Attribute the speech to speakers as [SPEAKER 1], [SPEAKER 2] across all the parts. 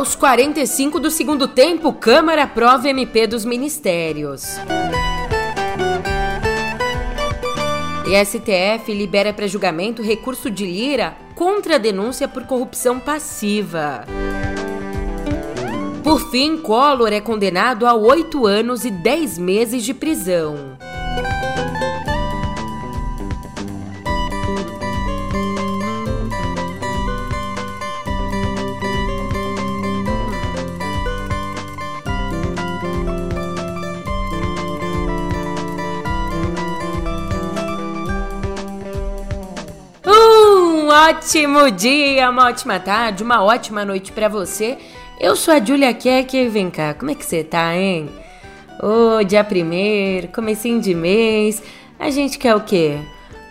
[SPEAKER 1] Aos 45 do segundo tempo, Câmara aprova MP dos Ministérios. E STF libera para julgamento recurso de Lira contra a denúncia por corrupção passiva. Por fim, Collor é condenado a oito anos e dez meses de prisão. Ótimo dia, uma ótima tarde, uma ótima noite para você. Eu sou a Julia Keck e vem cá, como é que você tá, hein? Ô, oh, dia primeiro, comecinho de mês, a gente quer o quê?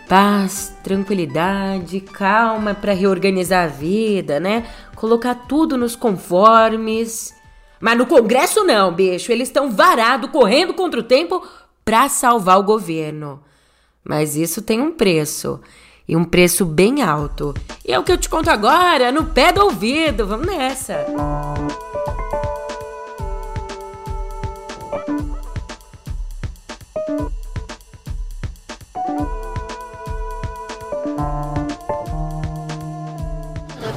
[SPEAKER 1] Paz, tranquilidade, calma para reorganizar a vida, né? Colocar tudo nos conformes. Mas no Congresso não, bicho, eles estão varados, correndo contra o tempo para salvar o governo. Mas isso tem um preço e um preço bem alto. E é o que eu te conto agora, no pé do ouvido. Vamos nessa.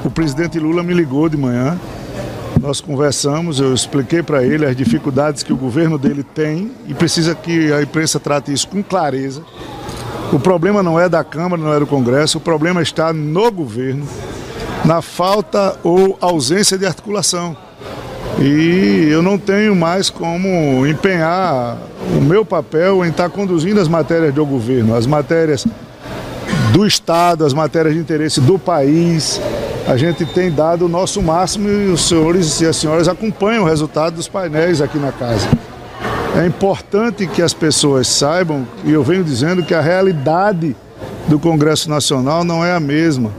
[SPEAKER 2] O presidente Lula me ligou de manhã. Nós conversamos, eu expliquei para ele as dificuldades que o governo dele tem e precisa que a imprensa trate isso com clareza o problema não é da Câmara, não é do Congresso, o problema está no governo, na falta ou ausência de articulação. E eu não tenho mais como empenhar o meu papel em estar conduzindo as matérias do governo, as matérias do Estado, as matérias de interesse do país. A gente tem dado o nosso máximo e os senhores e as senhoras acompanham o resultado dos painéis aqui na casa. É importante que as pessoas saibam, e eu venho dizendo que a realidade do Congresso Nacional não é a mesma,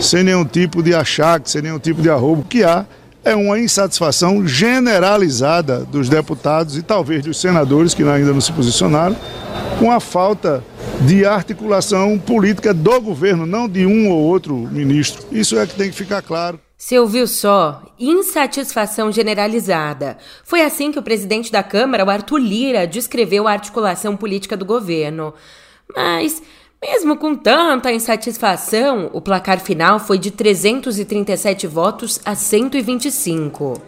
[SPEAKER 2] sem nenhum tipo de achaque, sem nenhum tipo de arrobo. O que há é uma insatisfação generalizada dos deputados e talvez dos senadores que ainda não se posicionaram, com a falta de articulação política do governo, não de um ou outro ministro. Isso é que tem que ficar claro.
[SPEAKER 1] Você ouviu só? Insatisfação generalizada. Foi assim que o presidente da Câmara, o Arthur Lira, descreveu a articulação política do governo. Mas, mesmo com tanta insatisfação, o placar final foi de 337 votos a 125.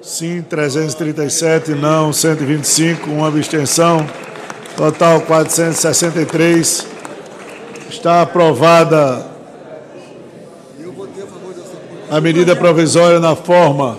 [SPEAKER 2] Sim, 337, não 125, uma abstenção. Total 463. Está aprovada a medida provisória na forma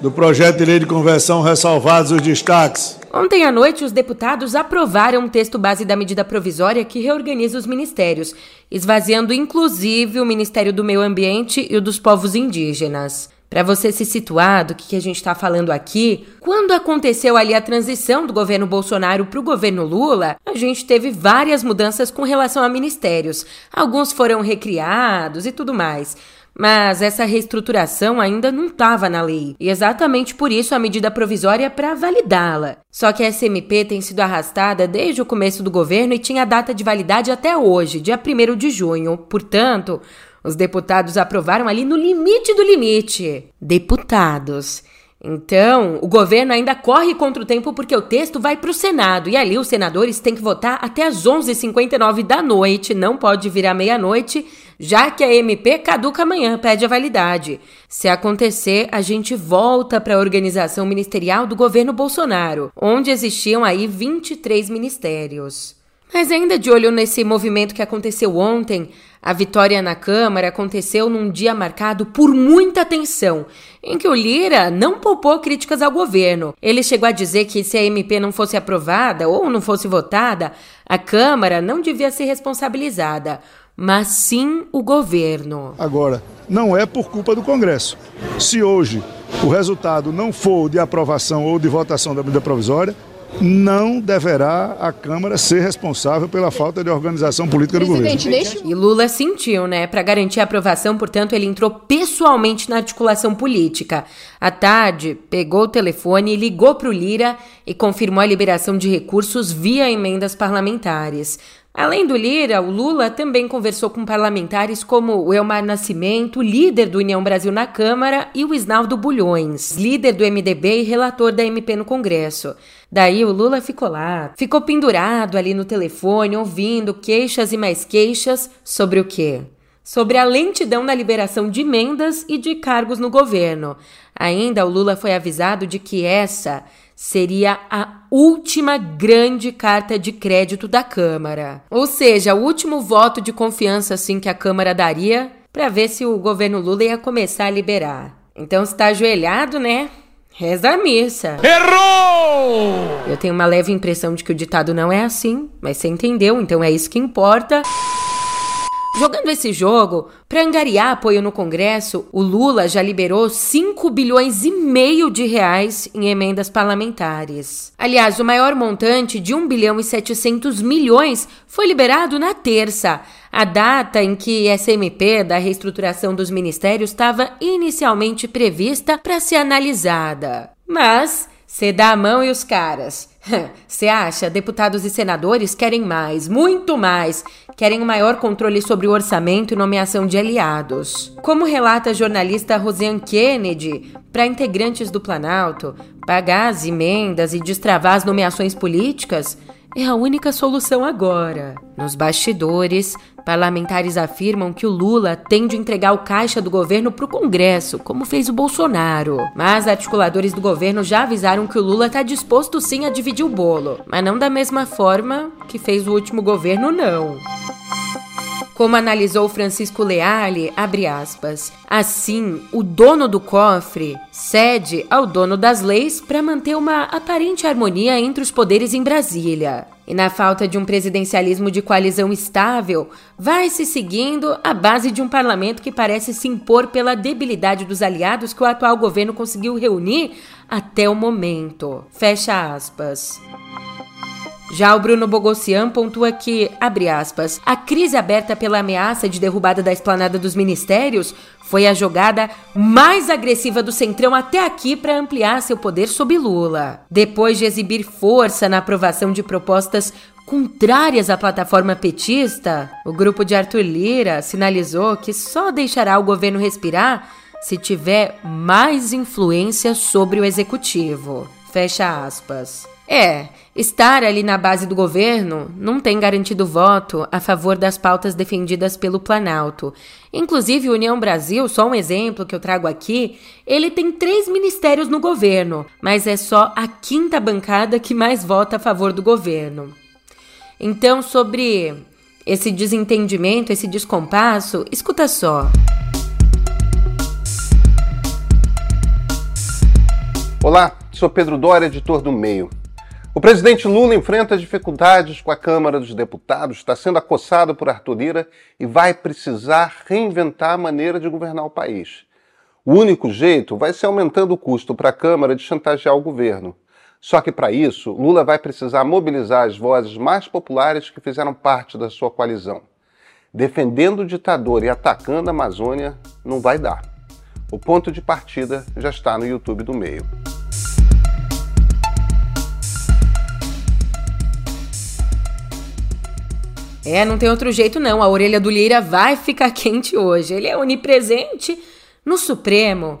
[SPEAKER 2] do projeto de lei de conversão, ressalvados os destaques.
[SPEAKER 1] Ontem à noite, os deputados aprovaram o texto base da medida provisória que reorganiza os ministérios, esvaziando inclusive o Ministério do Meio Ambiente e o dos Povos Indígenas. Para você se situar do que a gente está falando aqui, quando aconteceu ali a transição do governo Bolsonaro para o governo Lula, a gente teve várias mudanças com relação a ministérios. Alguns foram recriados e tudo mais. Mas essa reestruturação ainda não estava na lei, e exatamente por isso a medida provisória para validá-la. Só que a SMP tem sido arrastada desde o começo do governo e tinha data de validade até hoje, dia 1 de junho. Portanto, os deputados aprovaram ali no limite do limite. Deputados. Então, o governo ainda corre contra o tempo porque o texto vai para o Senado e ali os senadores têm que votar até às 11h59 da noite, não pode virar meia-noite, já que a MP caduca amanhã, pede a validade. Se acontecer, a gente volta para a organização ministerial do governo Bolsonaro, onde existiam aí 23 ministérios. Mas ainda de olho nesse movimento que aconteceu ontem, a vitória na Câmara aconteceu num dia marcado por muita tensão, em que o Lira não poupou críticas ao governo. Ele chegou a dizer que se a MP não fosse aprovada ou não fosse votada, a Câmara não devia ser responsabilizada, mas sim o governo.
[SPEAKER 2] Agora, não é por culpa do Congresso. Se hoje o resultado não for de aprovação ou de votação da medida provisória, não deverá a Câmara ser responsável pela falta de organização política do governo.
[SPEAKER 1] E Lula sentiu, né? Para garantir a aprovação, portanto, ele entrou pessoalmente na articulação política. À tarde, pegou o telefone, ligou para o Lira e confirmou a liberação de recursos via emendas parlamentares. Além do Lira, o Lula também conversou com parlamentares como o Elmar Nascimento, líder do União Brasil na Câmara, e o Isnaldo Bulhões, líder do MDB e relator da MP no Congresso. Daí o Lula ficou lá, ficou pendurado ali no telefone, ouvindo queixas e mais queixas sobre o quê? Sobre a lentidão na liberação de emendas e de cargos no governo. Ainda o Lula foi avisado de que essa seria a última grande carta de crédito da Câmara. Ou seja, o último voto de confiança assim que a Câmara daria para ver se o governo Lula ia começar a liberar. Então, está ajoelhado, né? Reza a missa.
[SPEAKER 3] Errou!
[SPEAKER 1] Eu tenho uma leve impressão de que o ditado não é assim, mas você entendeu, então é isso que importa. Jogando esse jogo, para angariar apoio no Congresso, o Lula já liberou 5 bilhões e meio de reais em emendas parlamentares. Aliás, o maior montante de 1 bilhão e 700 milhões foi liberado na terça, a data em que essa MP da reestruturação dos ministérios estava inicialmente prevista para ser analisada. Mas você dá a mão e os caras você acha? Deputados e senadores querem mais, muito mais. Querem um maior controle sobre o orçamento e nomeação de aliados. Como relata a jornalista Rosiane Kennedy, para integrantes do Planalto, pagar as emendas e destravar as nomeações políticas é a única solução agora. Nos bastidores, parlamentares afirmam que o Lula tem de entregar o caixa do governo para o Congresso, como fez o Bolsonaro. Mas articuladores do governo já avisaram que o Lula está disposto sim a dividir o bolo, mas não da mesma forma que fez o último governo, não. Como analisou Francisco Leale, abre aspas, assim, o dono do cofre cede ao dono das leis para manter uma aparente harmonia entre os poderes em Brasília. E na falta de um presidencialismo de coalizão estável, vai se seguindo a base de um parlamento que parece se impor pela debilidade dos aliados que o atual governo conseguiu reunir até o momento. Fecha aspas. Já o Bruno Bogossian pontua que, abre aspas, a crise aberta pela ameaça de derrubada da esplanada dos ministérios foi a jogada mais agressiva do Centrão até aqui para ampliar seu poder sob Lula. Depois de exibir força na aprovação de propostas contrárias à plataforma petista, o grupo de Arthur Lira sinalizou que só deixará o governo respirar se tiver mais influência sobre o executivo. Fecha aspas. É, estar ali na base do governo não tem garantido voto a favor das pautas defendidas pelo Planalto. Inclusive, União Brasil, só um exemplo que eu trago aqui, ele tem três ministérios no governo, mas é só a quinta bancada que mais vota a favor do governo. Então, sobre esse desentendimento, esse descompasso, escuta só.
[SPEAKER 4] Olá, sou Pedro Dória, editor do Meio. O presidente Lula enfrenta dificuldades com a Câmara dos Deputados, está sendo acossado por Arthur Lira e vai precisar reinventar a maneira de governar o país. O único jeito vai ser aumentando o custo para a Câmara de chantagear o governo. Só que para isso, Lula vai precisar mobilizar as vozes mais populares que fizeram parte da sua coalizão. Defendendo o ditador e atacando a Amazônia não vai dar. O ponto de partida já está no YouTube do meio.
[SPEAKER 1] É, não tem outro jeito não. A orelha do Lira vai ficar quente hoje. Ele é onipresente no Supremo.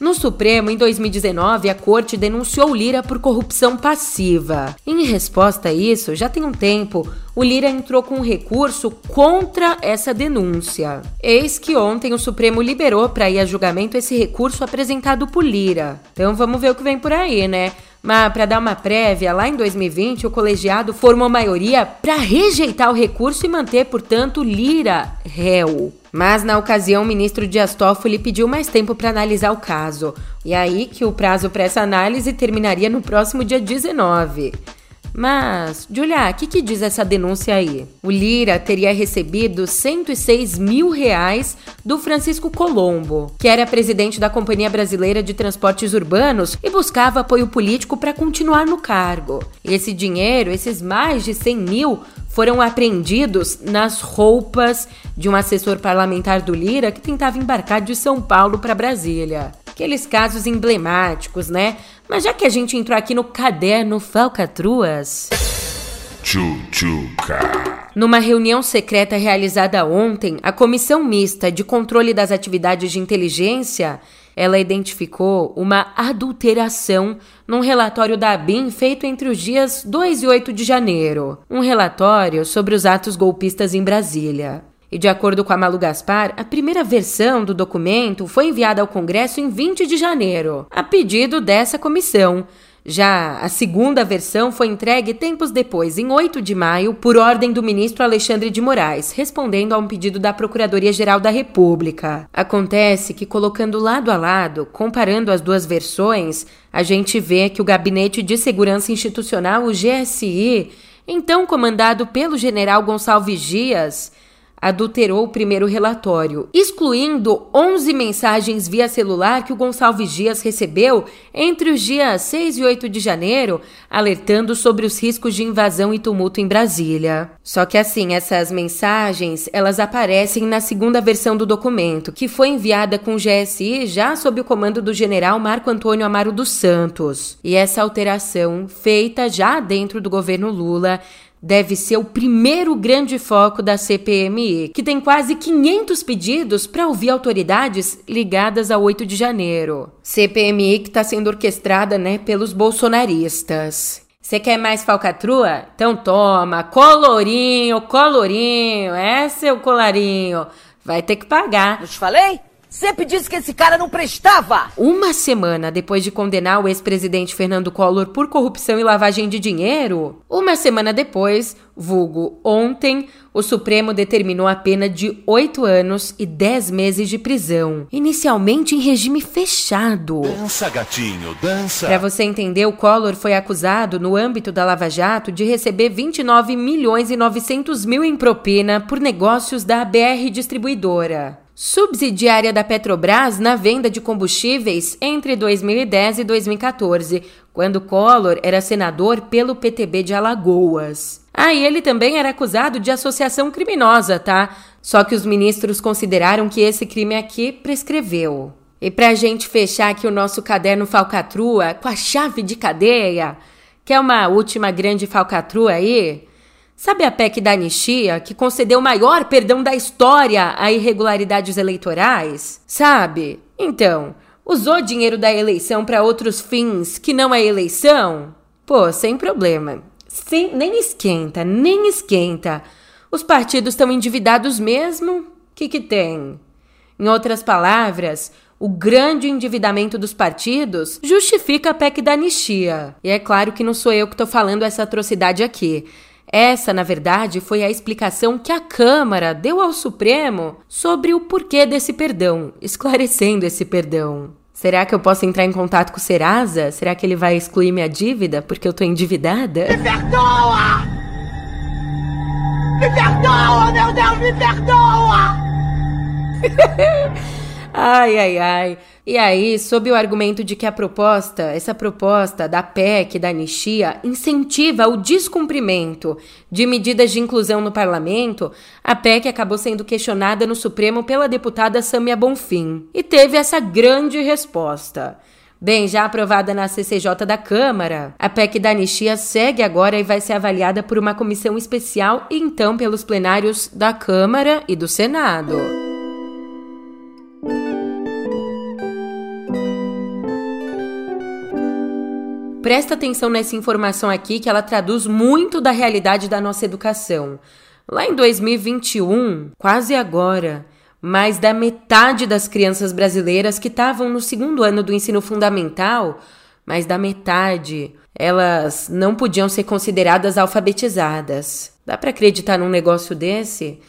[SPEAKER 1] No Supremo, em 2019, a corte denunciou Lira por corrupção passiva. Em resposta a isso, já tem um tempo, o Lira entrou com um recurso contra essa denúncia. Eis que ontem o Supremo liberou para ir a julgamento esse recurso apresentado por Lira. Então vamos ver o que vem por aí, né? Mas para dar uma prévia, lá em 2020 o colegiado formou maioria para rejeitar o recurso e manter, portanto, Lira réu. Mas na ocasião, o ministro Dias Toffoli pediu mais tempo para analisar o caso. E aí que o prazo para essa análise terminaria no próximo dia 19. Mas, Julia, o que, que diz essa denúncia aí? O Lira teria recebido 106 mil reais do Francisco Colombo, que era presidente da Companhia Brasileira de Transportes Urbanos e buscava apoio político para continuar no cargo. Esse dinheiro, esses mais de 100 mil, foram apreendidos nas roupas de um assessor parlamentar do Lira que tentava embarcar de São Paulo para Brasília. Aqueles casos emblemáticos, né? Mas já que a gente entrou aqui no caderno Falcatruas. Tchutchuca. Numa reunião secreta realizada ontem, a Comissão Mista de Controle das Atividades de Inteligência ela identificou uma adulteração num relatório da ABIN feito entre os dias 2 e 8 de janeiro. Um relatório sobre os atos golpistas em Brasília. E de acordo com a Malu Gaspar, a primeira versão do documento foi enviada ao Congresso em 20 de janeiro, a pedido dessa comissão. Já a segunda versão foi entregue tempos depois, em 8 de maio, por ordem do ministro Alexandre de Moraes, respondendo a um pedido da Procuradoria-Geral da República. Acontece que, colocando lado a lado, comparando as duas versões, a gente vê que o Gabinete de Segurança Institucional, o GSI, então comandado pelo general Gonçalves Dias, adulterou o primeiro relatório, excluindo 11 mensagens via celular que o Gonçalves Dias recebeu entre os dias 6 e 8 de janeiro, alertando sobre os riscos de invasão e tumulto em Brasília. Só que assim, essas mensagens, elas aparecem na segunda versão do documento, que foi enviada com GSI já sob o comando do general Marco Antônio Amaro dos Santos. E essa alteração, feita já dentro do governo Lula, deve ser o primeiro grande foco da CPMI, que tem quase 500 pedidos para ouvir autoridades ligadas a 8 de janeiro. CPMI que está sendo orquestrada né, pelos bolsonaristas. Você quer mais falcatrua? Então toma, colorinho, colorinho, é o colarinho. Vai ter que pagar.
[SPEAKER 5] Não te falei? Sempre disse que esse cara não prestava!
[SPEAKER 1] Uma semana depois de condenar o ex-presidente Fernando Collor por corrupção e lavagem de dinheiro, uma semana depois, vulgo ontem, o Supremo determinou a pena de oito anos e dez meses de prisão, inicialmente em regime fechado.
[SPEAKER 3] Dança, gatinho, dança!
[SPEAKER 1] Para você entender, o Collor foi acusado, no âmbito da Lava Jato, de receber 29 milhões e 900 mil em propina por negócios da BR Distribuidora subsidiária da Petrobras na venda de combustíveis entre 2010 e 2014, quando Collor era senador pelo PTB de Alagoas. Ah, e ele também era acusado de associação criminosa, tá? Só que os ministros consideraram que esse crime aqui prescreveu. E pra gente fechar aqui o nosso caderno falcatrua com a chave de cadeia, que é uma última grande falcatrua aí, Sabe a PEC da anistia, que concedeu o maior perdão da história a irregularidades eleitorais? Sabe? Então, usou dinheiro da eleição para outros fins que não a eleição? Pô, sem problema. Sem, nem esquenta, nem esquenta. Os partidos estão endividados mesmo? O que, que tem? Em outras palavras, o grande endividamento dos partidos justifica a PEC da anistia. E é claro que não sou eu que estou falando essa atrocidade aqui. Essa, na verdade, foi a explicação que a Câmara deu ao Supremo sobre o porquê desse perdão, esclarecendo esse perdão. Será que eu posso entrar em contato com o Serasa? Será que ele vai excluir minha dívida porque eu tô endividada?
[SPEAKER 5] Me perdoa! Me perdoa, meu Deus, me perdoa!
[SPEAKER 1] ai, ai, ai. E aí, sob o argumento de que a proposta, essa proposta da PEC, da anistia, incentiva o descumprimento de medidas de inclusão no parlamento, a PEC acabou sendo questionada no Supremo pela deputada Samia Bonfim e teve essa grande resposta. Bem, já aprovada na CCJ da Câmara, a PEC da anistia segue agora e vai ser avaliada por uma comissão especial e então pelos plenários da Câmara e do Senado. Presta atenção nessa informação aqui que ela traduz muito da realidade da nossa educação. Lá em 2021, quase agora, mais da metade das crianças brasileiras que estavam no segundo ano do ensino fundamental, mais da metade, elas não podiam ser consideradas alfabetizadas. Dá para acreditar num negócio desse?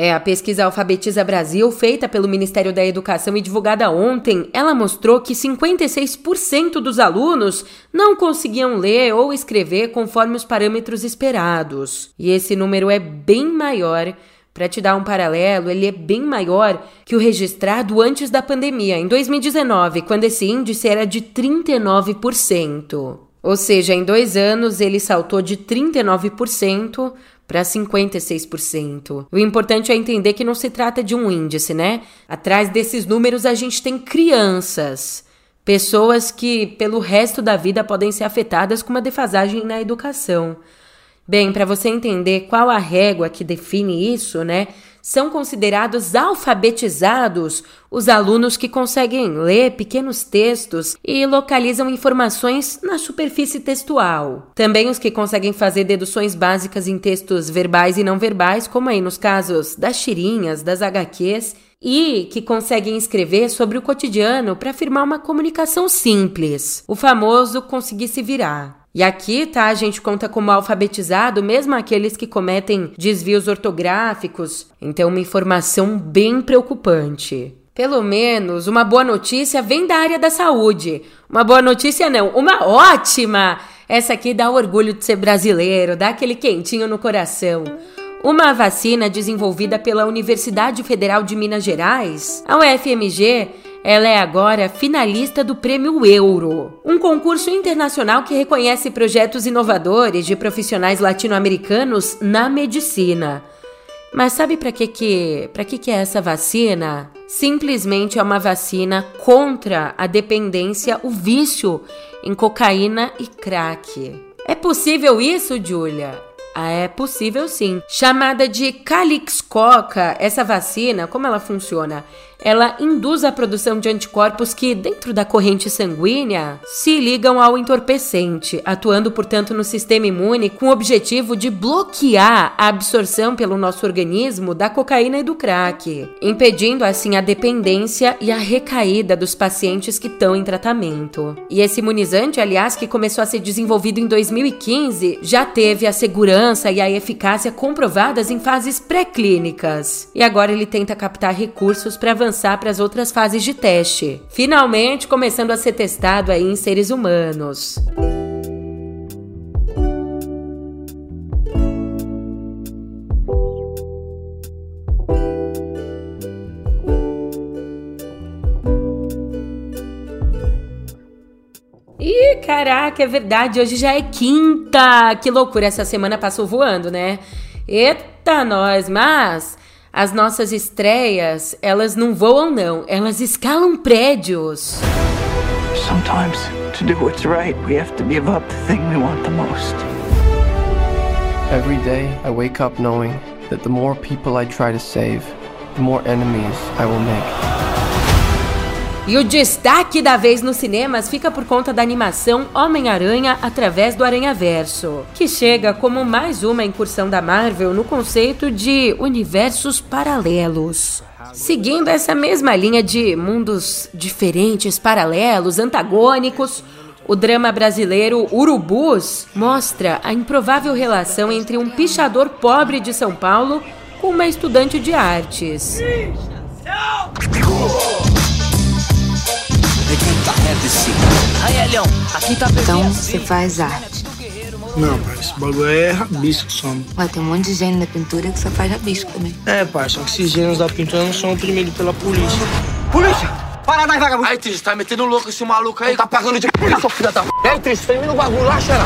[SPEAKER 1] É, a pesquisa Alfabetiza Brasil, feita pelo Ministério da Educação e divulgada ontem, ela mostrou que 56% dos alunos não conseguiam ler ou escrever conforme os parâmetros esperados. E esse número é bem maior. Para te dar um paralelo, ele é bem maior que o registrado antes da pandemia, em 2019, quando esse índice era de 39%. Ou seja, em dois anos ele saltou de 39% para 56%. O importante é entender que não se trata de um índice, né? Atrás desses números a gente tem crianças, pessoas que pelo resto da vida podem ser afetadas com uma defasagem na educação. Bem, para você entender qual a régua que define isso, né? São considerados alfabetizados os alunos que conseguem ler pequenos textos e localizam informações na superfície textual. Também os que conseguem fazer deduções básicas em textos verbais e não verbais, como aí nos casos das tirinhas, das HQs e que conseguem escrever sobre o cotidiano para afirmar uma comunicação simples, o famoso conseguir se virar. E aqui, tá, a gente conta como alfabetizado mesmo aqueles que cometem desvios ortográficos. Então, uma informação bem preocupante. Pelo menos uma boa notícia vem da área da saúde. Uma boa notícia não, uma ótima! Essa aqui dá orgulho de ser brasileiro, dá aquele quentinho no coração. Uma vacina desenvolvida pela Universidade Federal de Minas Gerais, a UFMG, ela é agora finalista do Prêmio Euro, um concurso internacional que reconhece projetos inovadores de profissionais latino-americanos na medicina. Mas sabe para que que, para que que é essa vacina? Simplesmente é uma vacina contra a dependência, o vício em cocaína e crack. É possível isso, Julia? Ah, é possível sim. Chamada de Calix Coca, essa vacina, como ela funciona? Ela induz a produção de anticorpos que, dentro da corrente sanguínea, se ligam ao entorpecente, atuando, portanto, no sistema imune com o objetivo de bloquear a absorção pelo nosso organismo da cocaína e do crack, impedindo assim a dependência e a recaída dos pacientes que estão em tratamento. E esse imunizante, aliás, que começou a ser desenvolvido em 2015, já teve a segurança e a eficácia comprovadas em fases pré-clínicas. E agora ele tenta captar recursos para avançar avançar para as outras fases de teste, finalmente começando a ser testado aí em seres humanos. Caraca, é verdade, hoje já é quinta! Que loucura, essa semana passou voando, né? Eita, nós, mas as nossas estreias, elas não voam não, elas escalam prédios. Sometimes, to do what's right, we have to give up the thing we want the most. Every day, I wake up knowing that the more people I try to save, the more enemies I will make. E o destaque da vez nos cinemas fica por conta da animação Homem-Aranha através do Aranhaverso, que chega como mais uma incursão da Marvel no conceito de universos paralelos. Seguindo essa mesma linha de mundos diferentes, paralelos, antagônicos, o drama brasileiro Urubus mostra a improvável relação entre um pichador pobre de São Paulo com uma estudante de artes.
[SPEAKER 6] Aí, Elião, aqui tá Então você faz arte.
[SPEAKER 7] Não, pai, esse bagulho é rabisco só.
[SPEAKER 6] Ué, tem um monte de gênio da pintura que só faz rabisco também.
[SPEAKER 7] É, pai, só que esses gênios da pintura não são oprimidos pela polícia.
[SPEAKER 8] Polícia! Para aí, vagabundo! Aí, Tris, tá metendo louco esse maluco aí? Tá pagando de polícia, filha da... Ei, Tris, termina o bagulho lá, xera!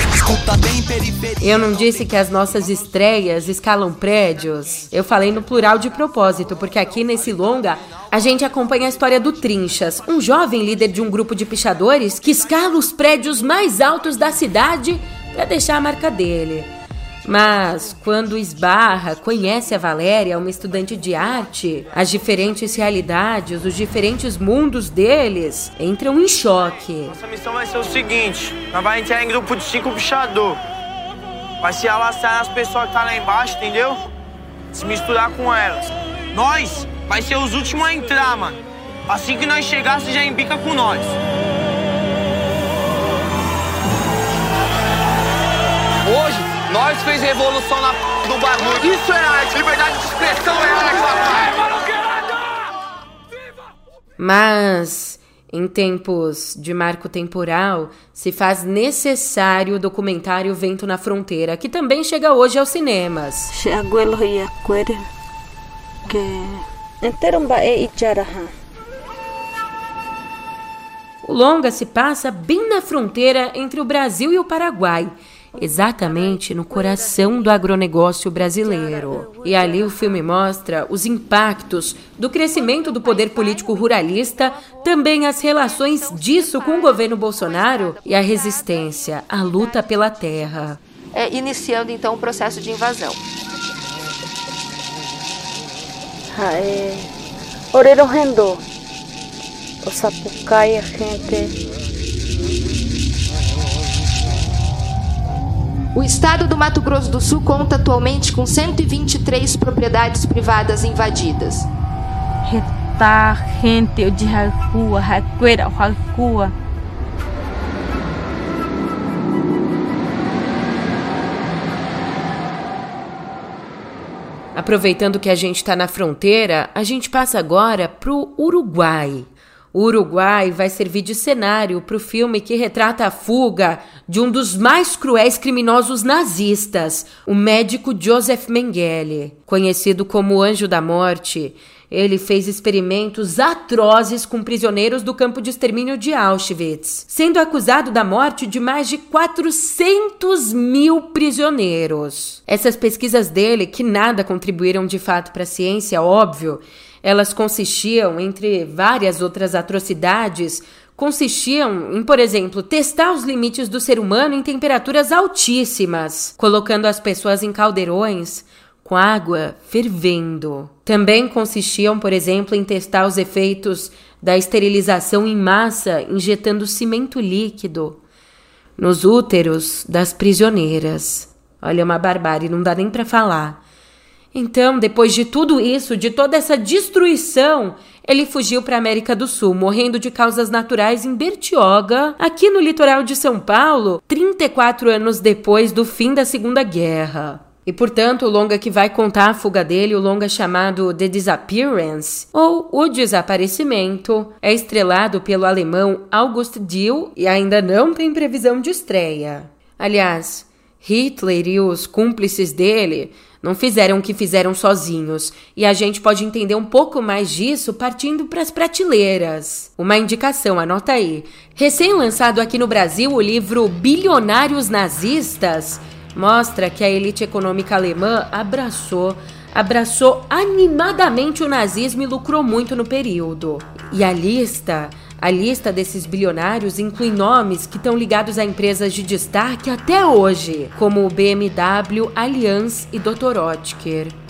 [SPEAKER 1] Eu não disse que as nossas estreias escalam prédios. Eu falei no plural de propósito, porque aqui nesse longa a gente acompanha a história do Trinchas, um jovem líder de um grupo de pichadores que escala os prédios mais altos da cidade para deixar a marca dele. Mas quando esbarra, conhece a Valéria, uma estudante de arte, as diferentes realidades, os diferentes mundos deles entram em choque.
[SPEAKER 9] Nossa missão vai ser o seguinte: nós vamos entrar em grupo de cinco pichador. Vai se alastrar as pessoas que tá lá embaixo, entendeu? Se misturar com elas. Nós vai ser os últimos a entrar, mano. Assim que nós chegar, você já embica com nós. Hoje nós fez revolução na p... do bagulho. Isso é arte. Liberdade de expressão é arte,
[SPEAKER 1] Mas em tempos de marco temporal, se faz necessário o documentário Vento na Fronteira, que também chega hoje aos cinemas. O longa se passa bem na fronteira entre o Brasil e o Paraguai exatamente no coração do agronegócio brasileiro. E ali o filme mostra os impactos do crescimento do poder político ruralista, também as relações disso com o governo Bolsonaro e a resistência, a luta pela terra.
[SPEAKER 10] é, iniciando então o processo de invasão.
[SPEAKER 11] É, Orero Rendo, o Sapucaí, a gente
[SPEAKER 10] O estado do Mato Grosso do Sul conta atualmente com 123 propriedades privadas invadidas.
[SPEAKER 11] Reta gente de rua, raqueira, rua.
[SPEAKER 1] Aproveitando que a gente está na fronteira, a gente passa agora para o Uruguai. O Uruguai vai servir de cenário para o filme que retrata a fuga de um dos mais cruéis criminosos nazistas, o médico Joseph Mengele. Conhecido como Anjo da Morte, ele fez experimentos atrozes com prisioneiros do campo de extermínio de Auschwitz, sendo acusado da morte de mais de 400 mil prisioneiros. Essas pesquisas dele, que nada contribuíram de fato para a ciência, óbvio, elas consistiam, entre várias outras atrocidades, consistiam em, por exemplo, testar os limites do ser humano em temperaturas altíssimas, colocando as pessoas em caldeirões com água fervendo. Também consistiam, por exemplo, em testar os efeitos da esterilização em massa injetando cimento líquido nos úteros das prisioneiras. Olha, uma barbárie, não dá nem para falar. Então, depois de tudo isso, de toda essa destruição, ele fugiu para a América do Sul, morrendo de causas naturais em Bertioga, aqui no litoral de São Paulo, 34 anos depois do fim da Segunda Guerra. E portanto, o longa que vai contar a fuga dele, o longa chamado The Disappearance, ou O Desaparecimento, é estrelado pelo alemão August Dill e ainda não tem previsão de estreia. Aliás, Hitler e os cúmplices dele não fizeram o que fizeram sozinhos, e a gente pode entender um pouco mais disso partindo para as prateleiras. Uma indicação, anota aí. Recém-lançado aqui no Brasil, o livro Bilionários Nazistas mostra que a elite econômica alemã abraçou abraçou animadamente o nazismo e lucrou muito no período. E a lista a lista desses bilionários inclui nomes que estão ligados a empresas de destaque até hoje, como o BMW, Allianz e Dr. Oetker.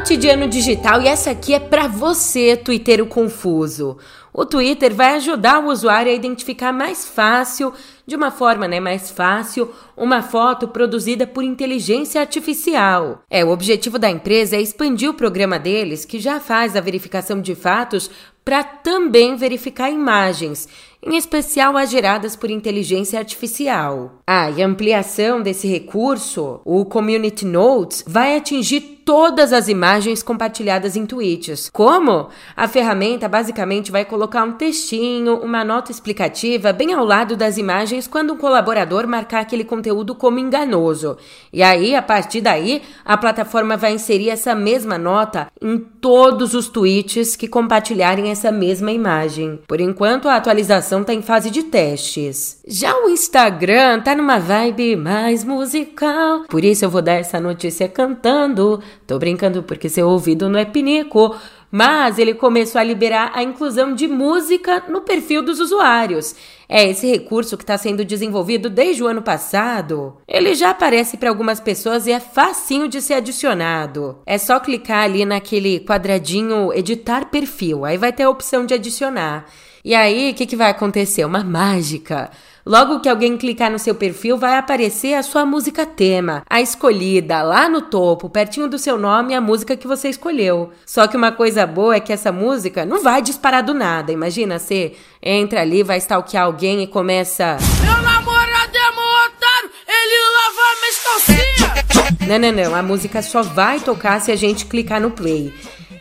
[SPEAKER 1] Cotidiano Digital e essa aqui é para você, Twitter confuso. O Twitter vai ajudar o usuário a identificar mais fácil, de uma forma né, mais fácil, uma foto produzida por inteligência artificial. É, o objetivo da empresa é expandir o programa deles, que já faz a verificação de fatos, para também verificar imagens, em especial as geradas por inteligência artificial. Ah, e a ampliação desse recurso, o Community Notes, vai atingir todas as imagens compartilhadas em tweets. Como? A ferramenta basicamente vai colocar um textinho, uma nota explicativa bem ao lado das imagens quando um colaborador marcar aquele conteúdo como enganoso. E aí, a partir daí, a plataforma vai inserir essa mesma nota em todos os tweets que compartilharem essa mesma imagem. Por enquanto, a atualização está em fase de testes. Já o Instagram tá numa vibe mais musical, por isso eu vou dar essa notícia cantando. Tô brincando porque seu ouvido não é pinico. Mas ele começou a liberar a inclusão de música no perfil dos usuários. É esse recurso que está sendo desenvolvido desde o ano passado. Ele já aparece para algumas pessoas e é facinho de ser adicionado. É só clicar ali naquele quadradinho editar perfil, aí vai ter a opção de adicionar. E aí, o que, que vai acontecer? Uma mágica. Logo que alguém clicar no seu perfil, vai aparecer a sua música tema, a escolhida, lá no topo, pertinho do seu nome, a música que você escolheu. Só que uma coisa boa é que essa música não vai disparar do nada. Imagina, você entra ali, vai stalkear alguém e começa.
[SPEAKER 12] Meu namorado é mó otário, ele lava minhas calcinhas!
[SPEAKER 1] Não, não, não. A música só vai tocar se a gente clicar no play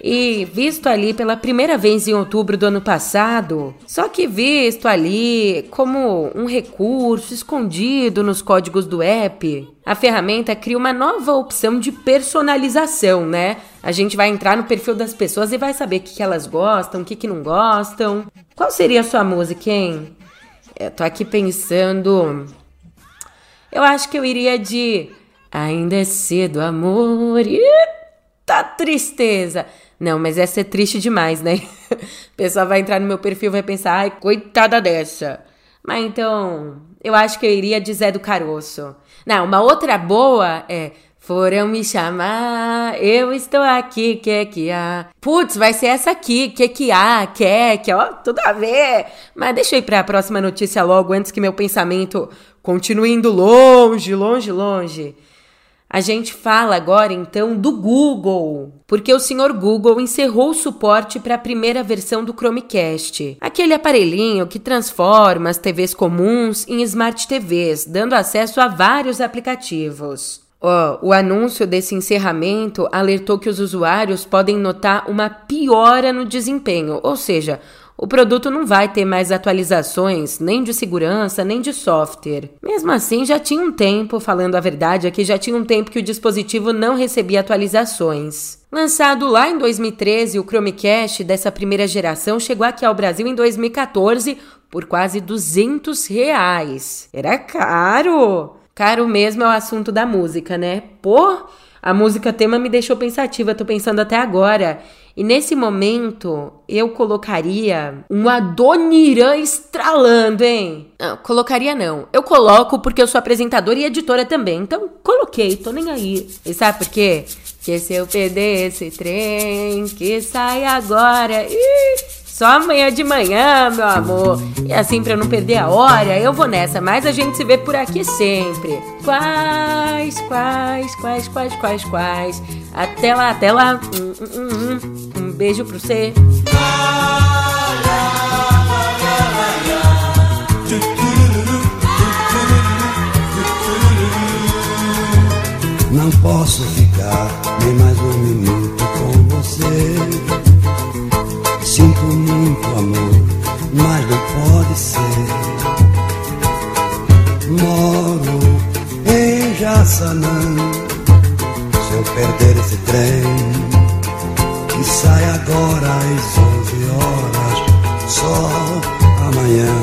[SPEAKER 1] e visto ali pela primeira vez em outubro do ano passado, só que visto ali como um recurso escondido nos códigos do app, a ferramenta cria uma nova opção de personalização, né? A gente vai entrar no perfil das pessoas e vai saber o que, elas gostam, o que, que não gostam. Qual seria a sua música, hein? Eu tô aqui pensando. Eu acho que eu iria de Ainda é cedo, amor. Tristeza! Não, mas essa é triste demais, né? O pessoal vai entrar no meu perfil e vai pensar, ai, coitada dessa. Mas então, eu acho que eu iria de Zé do Caroço. Não, uma outra boa é. Foram me chamar, eu estou aqui, que que há? Putz, vai ser essa aqui, que que há, que que, ó, tudo a ver. Mas deixa eu ir para a próxima notícia logo, antes que meu pensamento continue indo longe, longe, longe. A gente fala agora então do Google, porque o senhor Google encerrou o suporte para a primeira versão do Chromecast, aquele aparelhinho que transforma as TVs comuns em Smart TVs, dando acesso a vários aplicativos. Oh, o anúncio desse encerramento alertou que os usuários podem notar uma piora no desempenho, ou seja, o produto não vai ter mais atualizações, nem de segurança, nem de software. Mesmo assim, já tinha um tempo, falando a verdade aqui, já tinha um tempo que o dispositivo não recebia atualizações. Lançado lá em 2013, o Chromecast dessa primeira geração chegou aqui ao Brasil em 2014 por quase 200 reais. Era caro! Caro mesmo é o assunto da música, né? Pô, a música tema me deixou pensativa, tô pensando até agora. E nesse momento, eu colocaria um Adoniran estralando, hein? Não, colocaria não. Eu coloco porque eu sou apresentadora e editora também. Então, coloquei, tô nem aí. E sabe por quê? Que se eu perder esse trem que sai agora. Ih, só amanhã de manhã, meu amor. E assim, eu não perder a hora, eu vou nessa. Mas a gente se vê por aqui sempre. Quais, quais, quais, quais, quais, quais. Até lá, até lá. Um, um, um, um beijo pro você.
[SPEAKER 13] Não posso ficar casa não. Se eu perder esse trem, que sai agora às 11 horas, só amanhã.